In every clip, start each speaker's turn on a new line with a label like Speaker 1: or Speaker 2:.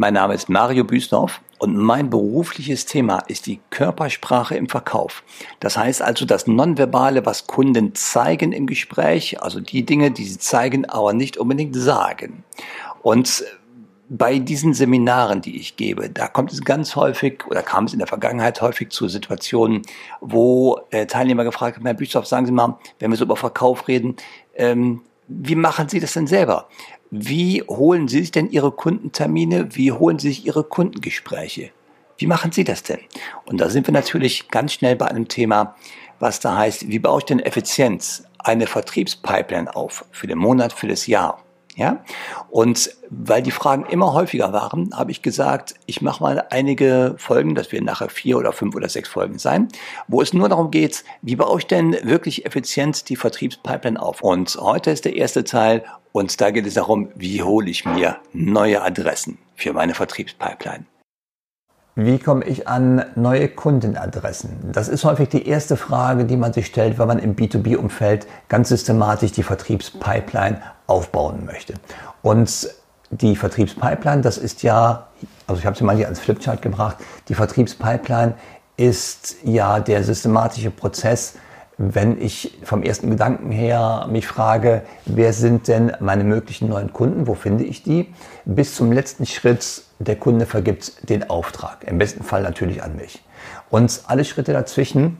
Speaker 1: Mein Name ist Mario Büsdorf und mein berufliches Thema ist die Körpersprache im Verkauf. Das heißt also das Nonverbale, was Kunden zeigen im Gespräch, also die Dinge, die sie zeigen, aber nicht unbedingt sagen. Und bei diesen Seminaren, die ich gebe, da kommt es ganz häufig oder kam es in der Vergangenheit häufig zu Situationen, wo äh, Teilnehmer gefragt haben, Herr Büsdorf, sagen Sie mal, wenn wir so über Verkauf reden, ähm, wie machen Sie das denn selber? Wie holen Sie sich denn Ihre Kundentermine? Wie holen Sie sich Ihre Kundengespräche? Wie machen Sie das denn? Und da sind wir natürlich ganz schnell bei einem Thema, was da heißt, wie baue ich denn Effizienz, eine Vertriebspipeline auf für den Monat, für das Jahr? Ja? Und weil die Fragen immer häufiger waren, habe ich gesagt, ich mache mal einige Folgen, das werden nachher vier oder fünf oder sechs Folgen sein, wo es nur darum geht, wie baue ich denn wirklich effizient die Vertriebspipeline auf? Und heute ist der erste Teil und da geht es darum, wie hole ich mir neue Adressen für meine Vertriebspipeline.
Speaker 2: Wie komme ich an neue Kundenadressen? Das ist häufig die erste Frage, die man sich stellt, wenn man im B2B-Umfeld ganz systematisch die Vertriebspipeline aufbauen möchte. Und die Vertriebspipeline, das ist ja, also ich habe sie mal hier als Flipchart gebracht, die Vertriebspipeline ist ja der systematische Prozess, wenn ich vom ersten Gedanken her mich frage, wer sind denn meine möglichen neuen Kunden, wo finde ich die, bis zum letzten Schritt, der Kunde vergibt den Auftrag, im besten Fall natürlich an mich. Und alle Schritte dazwischen,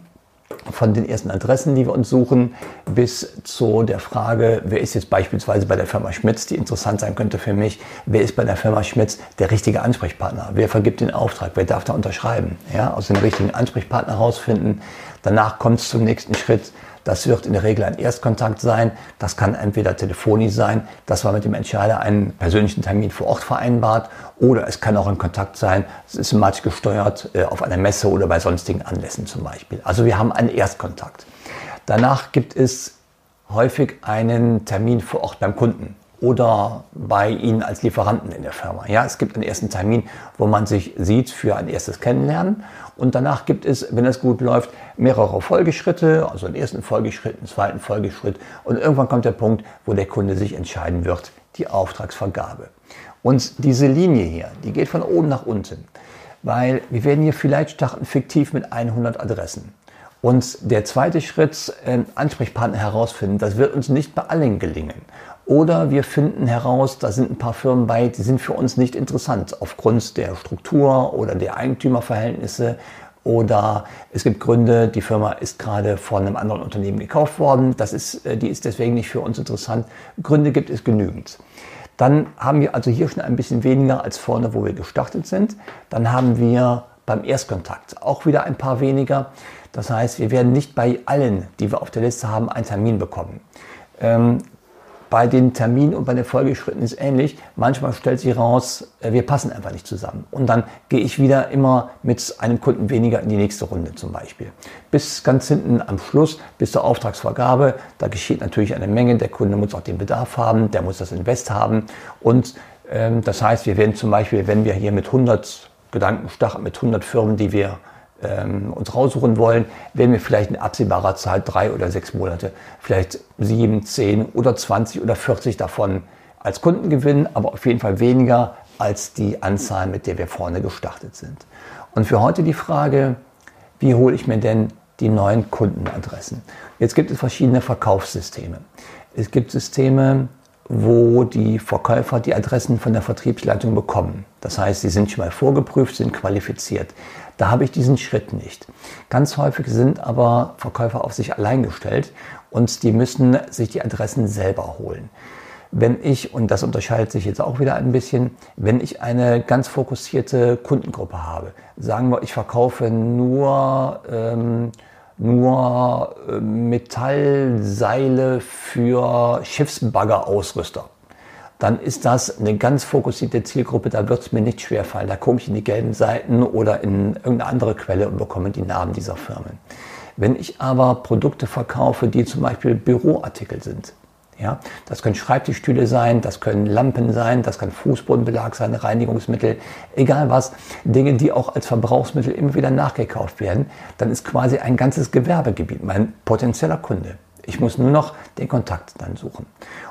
Speaker 2: von den ersten Adressen, die wir uns suchen, bis zu der Frage, wer ist jetzt beispielsweise bei der Firma Schmitz, die interessant sein könnte für mich, wer ist bei der Firma Schmitz der richtige Ansprechpartner, wer vergibt den Auftrag, wer darf da unterschreiben, ja, aus dem richtigen Ansprechpartner herausfinden. Danach kommt es zum nächsten Schritt, das wird in der Regel ein Erstkontakt sein. Das kann entweder telefonisch sein, dass man mit dem Entscheider einen persönlichen Termin vor Ort vereinbart, oder es kann auch ein Kontakt sein, systematisch gesteuert äh, auf einer Messe oder bei sonstigen Anlässen zum Beispiel. Also wir haben einen Erstkontakt. Danach gibt es häufig einen Termin vor Ort beim Kunden oder bei Ihnen als Lieferanten in der Firma. Ja, es gibt einen ersten Termin, wo man sich sieht für ein erstes Kennenlernen und danach gibt es, wenn es gut läuft, mehrere Folgeschritte, also einen ersten Folgeschritt, einen zweiten Folgeschritt und irgendwann kommt der Punkt, wo der Kunde sich entscheiden wird, die Auftragsvergabe. Und diese Linie hier, die geht von oben nach unten, weil wir werden hier vielleicht starten fiktiv mit 100 Adressen. Und der zweite Schritt, äh, Ansprechpartner herausfinden, das wird uns nicht bei allen gelingen. Oder wir finden heraus, da sind ein paar Firmen bei, die sind für uns nicht interessant aufgrund der Struktur oder der Eigentümerverhältnisse. Oder es gibt Gründe, die Firma ist gerade von einem anderen Unternehmen gekauft worden. Das ist, äh, die ist deswegen nicht für uns interessant. Gründe gibt es genügend. Dann haben wir also hier schon ein bisschen weniger als vorne, wo wir gestartet sind. Dann haben wir beim Erstkontakt auch wieder ein paar weniger. Das heißt, wir werden nicht bei allen, die wir auf der Liste haben, einen Termin bekommen. Ähm, bei den Terminen und bei den Folgeschritten ist ähnlich. Manchmal stellt sich raus, äh, wir passen einfach nicht zusammen. Und dann gehe ich wieder immer mit einem Kunden weniger in die nächste Runde zum Beispiel. Bis ganz hinten am Schluss, bis zur Auftragsvergabe, da geschieht natürlich eine Menge. Der Kunde muss auch den Bedarf haben, der muss das Invest haben. Und ähm, das heißt, wir werden zum Beispiel, wenn wir hier mit 100 Gedanken starten, mit 100 Firmen, die wir ähm, uns raussuchen wollen, werden wir vielleicht in absehbarer Zeit drei oder sechs Monate, vielleicht sieben, zehn oder zwanzig oder vierzig davon als Kunden gewinnen, aber auf jeden Fall weniger als die Anzahl, mit der wir vorne gestartet sind. Und für heute die Frage, wie hole ich mir denn die neuen Kundenadressen? Jetzt gibt es verschiedene Verkaufssysteme. Es gibt Systeme, wo die Verkäufer die Adressen von der Vertriebsleitung bekommen. Das heißt, sie sind schon mal vorgeprüft, sind qualifiziert. Da habe ich diesen Schritt nicht. Ganz häufig sind aber Verkäufer auf sich allein gestellt und die müssen sich die Adressen selber holen. Wenn ich, und das unterscheidet sich jetzt auch wieder ein bisschen, wenn ich eine ganz fokussierte Kundengruppe habe, sagen wir, ich verkaufe nur, ähm, nur äh, Metallseile für Schiffsbaggerausrüster dann ist das eine ganz fokussierte Zielgruppe, da wird es mir nicht schwerfallen. Da gucke ich in die gelben Seiten oder in irgendeine andere Quelle und bekomme die Namen dieser Firmen. Wenn ich aber Produkte verkaufe, die zum Beispiel Büroartikel sind, ja, das können Schreibtischstühle sein, das können Lampen sein, das kann Fußbodenbelag sein, Reinigungsmittel, egal was, Dinge, die auch als Verbrauchsmittel immer wieder nachgekauft werden, dann ist quasi ein ganzes Gewerbegebiet mein potenzieller Kunde Ich muss nur noch den Kontakt dann suchen.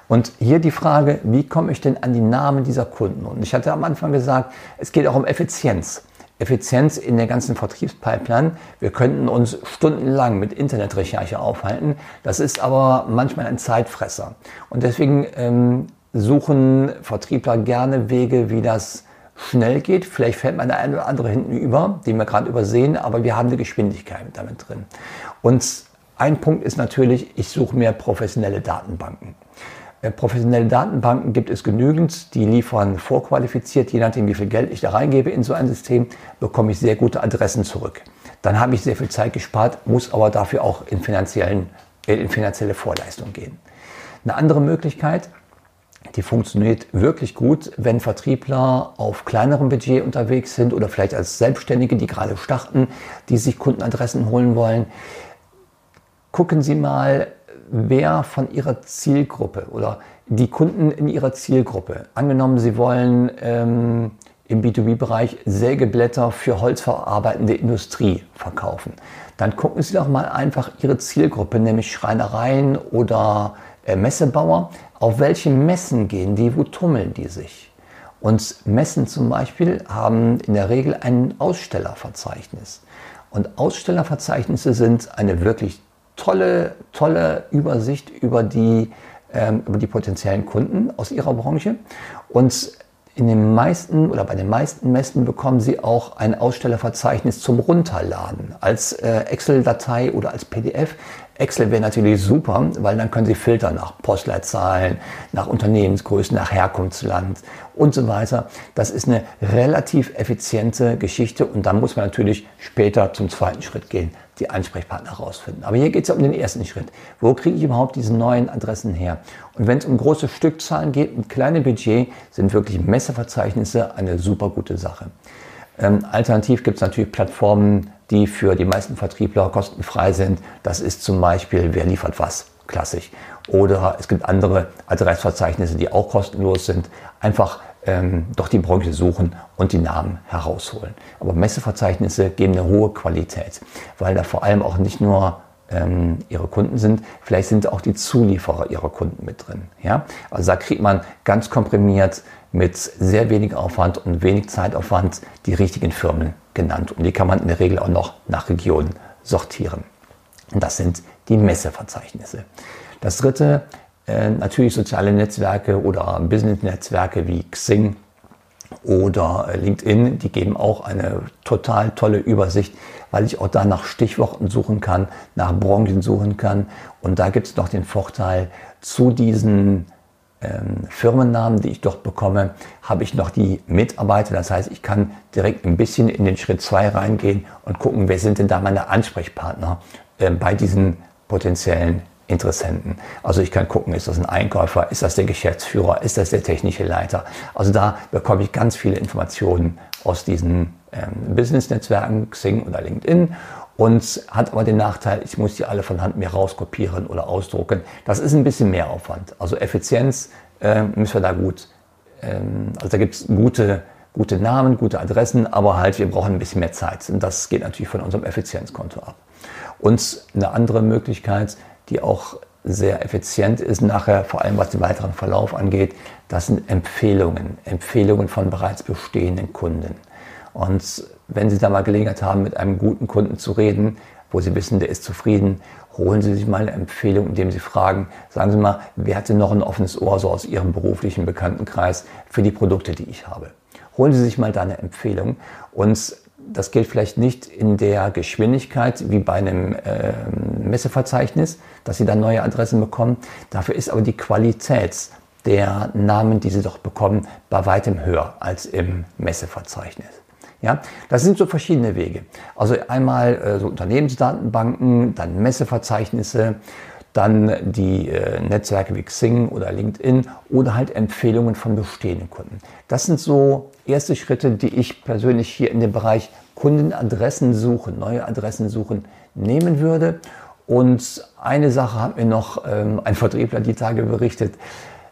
Speaker 2: Und hier die Frage, wie komme ich denn an die Namen dieser Kunden? Und ich hatte am Anfang gesagt, es geht auch um Effizienz. Effizienz in der ganzen Vertriebspipeline. Wir könnten uns stundenlang mit Internetrecherche aufhalten. Das ist aber manchmal ein Zeitfresser. Und deswegen ähm, suchen Vertriebler gerne Wege, wie das schnell geht. Vielleicht fällt man der eine oder andere hinten über, den wir gerade übersehen, aber wir haben eine Geschwindigkeit damit drin. Und ein Punkt ist natürlich, ich suche mir professionelle Datenbanken. Äh, professionelle Datenbanken gibt es genügend, die liefern vorqualifiziert, je nachdem wie viel Geld ich da reingebe in so ein System, bekomme ich sehr gute Adressen zurück. Dann habe ich sehr viel Zeit gespart, muss aber dafür auch in, finanziellen, äh, in finanzielle Vorleistung gehen. Eine andere Möglichkeit, die funktioniert wirklich gut, wenn Vertriebler auf kleinerem Budget unterwegs sind oder vielleicht als Selbstständige, die gerade starten, die sich Kundenadressen holen wollen. Gucken Sie mal, wer von Ihrer Zielgruppe oder die Kunden in Ihrer Zielgruppe, angenommen Sie wollen ähm, im B2B-Bereich Sägeblätter für holzverarbeitende Industrie verkaufen, dann gucken Sie doch mal einfach Ihre Zielgruppe, nämlich Schreinereien oder äh, Messebauer, auf welche Messen gehen die, wo tummeln die sich? Und Messen zum Beispiel haben in der Regel ein Ausstellerverzeichnis. Und Ausstellerverzeichnisse sind eine wirklich tolle, tolle Übersicht über die, ähm, über die potenziellen Kunden aus ihrer Branche. Und in den meisten oder bei den meisten Messen bekommen Sie auch ein Ausstellerverzeichnis zum Runterladen als äh, Excel-Datei oder als PDF. Excel wäre natürlich super, weil dann können Sie filtern nach Postleitzahlen, nach Unternehmensgrößen, nach Herkunftsland und so weiter. Das ist eine relativ effiziente Geschichte und dann muss man natürlich später zum zweiten Schritt gehen, die Ansprechpartner herausfinden. Aber hier geht es ja um den ersten Schritt. Wo kriege ich überhaupt diese neuen Adressen her? Und wenn es um große Stückzahlen geht, mit kleinem Budget, sind wirklich Messeverzeichnisse eine super gute Sache. Ähm, alternativ gibt es natürlich Plattformen, die für die meisten Vertriebler kostenfrei sind. Das ist zum Beispiel, wer liefert was, klassisch. Oder es gibt andere Adressverzeichnisse, die auch kostenlos sind. Einfach ähm, doch die Branche suchen und die Namen herausholen. Aber Messeverzeichnisse geben eine hohe Qualität, weil da vor allem auch nicht nur ähm, ihre Kunden sind, vielleicht sind auch die Zulieferer ihrer Kunden mit drin. Ja? Also da kriegt man ganz komprimiert mit sehr wenig Aufwand und wenig Zeitaufwand die richtigen Firmen genannt. Und die kann man in der Regel auch noch nach Region sortieren. Und das sind die Messeverzeichnisse. Das dritte, äh, natürlich soziale Netzwerke oder Business-Netzwerke wie Xing oder äh, LinkedIn, die geben auch eine total tolle Übersicht, weil ich auch da nach Stichworten suchen kann, nach Branchen suchen kann. Und da gibt es noch den Vorteil, zu diesen ähm, Firmennamen, die ich dort bekomme, habe ich noch die Mitarbeiter. Das heißt, ich kann direkt ein bisschen in den Schritt 2 reingehen und gucken, wer sind denn da meine Ansprechpartner äh, bei diesen potenziellen Interessenten. Also ich kann gucken, ist das ein Einkäufer, ist das der Geschäftsführer, ist das der technische Leiter. Also da bekomme ich ganz viele Informationen aus diesen ähm, Business-Netzwerken, Xing oder LinkedIn und hat aber den Nachteil, ich muss die alle von Hand mir rauskopieren oder ausdrucken. Das ist ein bisschen mehr Aufwand. Also Effizienz äh, müssen wir da gut, ähm, also da gibt es gute, gute Namen, gute Adressen, aber halt wir brauchen ein bisschen mehr Zeit. Und das geht natürlich von unserem Effizienzkonto ab. Und eine andere Möglichkeit, die auch sehr effizient ist nachher, vor allem was den weiteren Verlauf angeht, das sind Empfehlungen, Empfehlungen von bereits bestehenden Kunden. Und wenn Sie da mal Gelegenheit haben, mit einem guten Kunden zu reden, wo Sie wissen, der ist zufrieden, holen Sie sich mal eine Empfehlung, indem Sie fragen, sagen Sie mal, wer hat denn noch ein offenes Ohr so aus Ihrem beruflichen Bekanntenkreis für die Produkte, die ich habe? Holen Sie sich mal da eine Empfehlung und das gilt vielleicht nicht in der Geschwindigkeit wie bei einem äh, Messeverzeichnis, dass Sie dann neue Adressen bekommen. Dafür ist aber die Qualität der Namen, die Sie doch bekommen, bei weitem höher als im Messeverzeichnis. Ja, das sind so verschiedene Wege. Also einmal äh, so Unternehmensdatenbanken, dann Messeverzeichnisse, dann die äh, Netzwerke wie Xing oder LinkedIn oder halt Empfehlungen von bestehenden Kunden. Das sind so erste Schritte, die ich persönlich hier in dem Bereich Kundenadressen suchen, neue Adressen suchen, nehmen würde. Und eine Sache hat mir noch ähm, ein Vertriebler die Tage berichtet.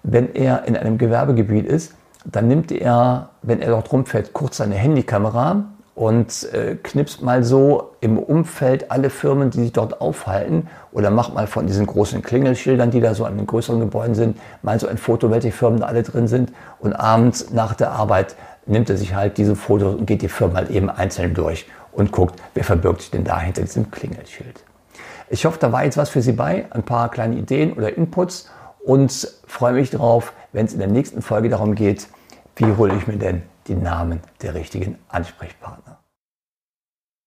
Speaker 2: Wenn er in einem Gewerbegebiet ist, dann nimmt er, wenn er dort rumfährt, kurz seine Handykamera und äh, knipst mal so im Umfeld alle Firmen, die sich dort aufhalten oder macht mal von diesen großen Klingelschildern, die da so an den größeren Gebäuden sind, mal so ein Foto, welche Firmen da alle drin sind und abends nach der Arbeit nimmt er sich halt diese Fotos und geht die Firmen halt eben einzeln durch und guckt, wer verbirgt sich denn da hinter diesem Klingelschild. Ich hoffe, da war jetzt was für Sie bei, ein paar kleine Ideen oder Inputs und freue mich darauf, wenn es in der nächsten Folge darum geht, wie hole ich mir denn die Namen der richtigen Ansprechpartner.